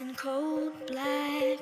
in cold black,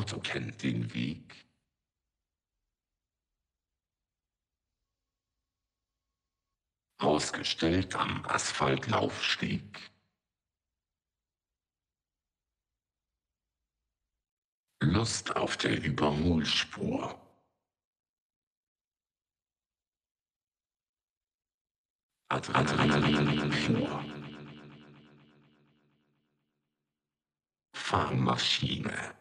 Auto kennt den Weg. Ausgestellt am Asphaltlaufsteg. Lust auf der Überholspur. Adrenalin pur. Fahrmaschine.